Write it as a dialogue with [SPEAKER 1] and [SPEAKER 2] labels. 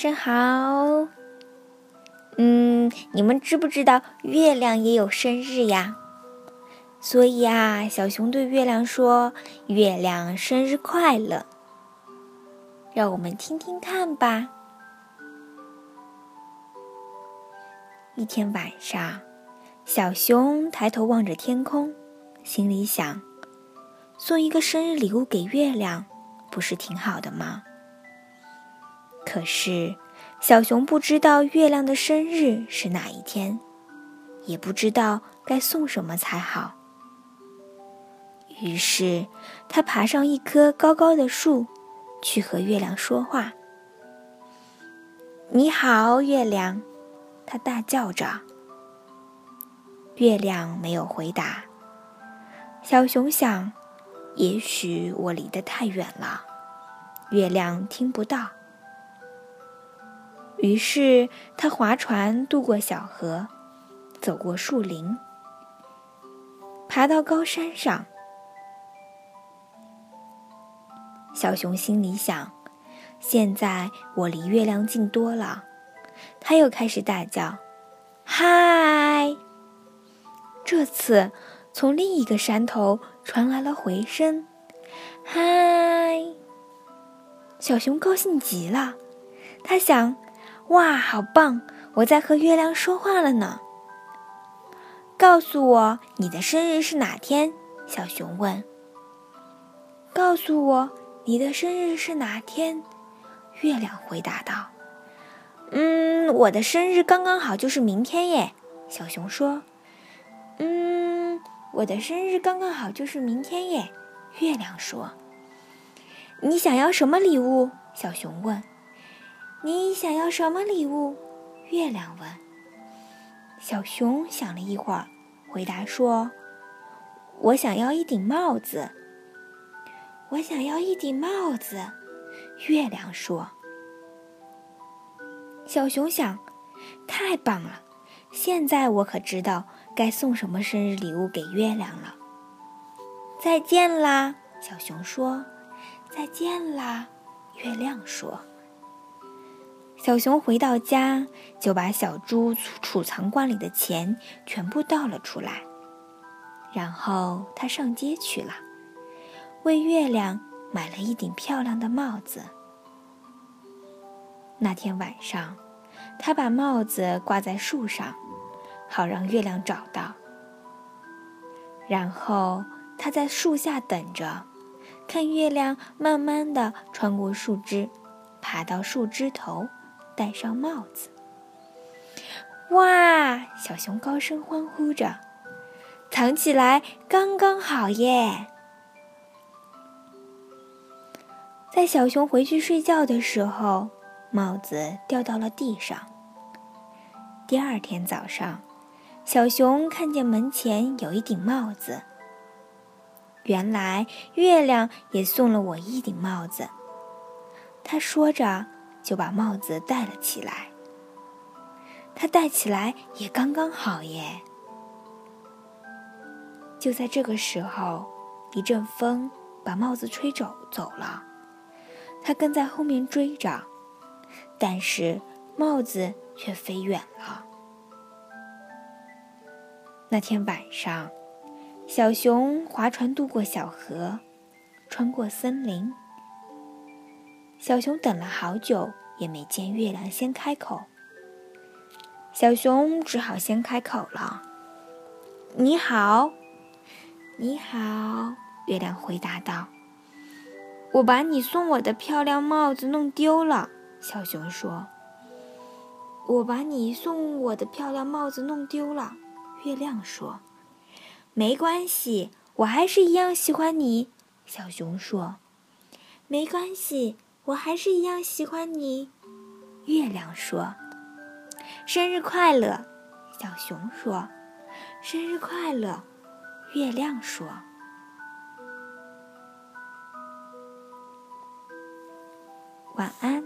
[SPEAKER 1] 上好。嗯，你们知不知道月亮也有生日呀？所以啊，小熊对月亮说：“月亮生日快乐。”让我们听听看吧。一天晚上，小熊抬头望着天空，心里想：送一个生日礼物给月亮，不是挺好的吗？可是，小熊不知道月亮的生日是哪一天，也不知道该送什么才好。于是，他爬上一棵高高的树，去和月亮说话。“你好，月亮！”他大叫着。月亮没有回答。小熊想，也许我离得太远了，月亮听不到。于是他划船渡过小河，走过树林，爬到高山上。小熊心里想：现在我离月亮近多了。他又开始大叫：“嗨！”这次从另一个山头传来了回声：“嗨！”小熊高兴极了，他想：“哇，好棒！我在和月亮说话了呢。”告诉我你的生日是哪天？小熊问。“告诉我你的生日是哪天？”月亮回答道。嗯，我的生日刚刚好就是明天耶，小熊说。嗯，我的生日刚刚好就是明天耶，月亮说。你想要什么礼物？小熊问。你想要什么礼物？月亮问。小熊想了一会儿，回答说：“我想要一顶帽子。”我想要一顶帽子，月亮说。小熊想：“太棒了！现在我可知道该送什么生日礼物给月亮了。”再见啦，小熊说。“再见啦，月亮说。”小熊回到家，就把小猪储藏罐里的钱全部倒了出来，然后他上街去了，为月亮买了一顶漂亮的帽子。那天晚上，他把帽子挂在树上，好让月亮找到。然后他在树下等着，看月亮慢慢的穿过树枝，爬到树枝头，戴上帽子。哇！小熊高声欢呼着：“藏起来刚刚好耶！”在小熊回去睡觉的时候。帽子掉到了地上。第二天早上，小熊看见门前有一顶帽子。原来月亮也送了我一顶帽子。他说着，就把帽子戴了起来。他戴起来也刚刚好耶。就在这个时候，一阵风把帽子吹走走了。他跟在后面追着。但是帽子却飞远了。那天晚上，小熊划船渡过小河，穿过森林。小熊等了好久，也没见月亮先开口。小熊只好先开口了：“你好，你好。”月亮回答道：“我把你送我的漂亮帽子弄丢了。”小熊说：“我把你送我的漂亮帽子弄丢了。”月亮说：“没关系，我还是一样喜欢你。”小熊说：“没关系，我还是一样喜欢你。”月亮说：“生日快乐！”小熊说：“生日快乐！”月亮说：“晚安。”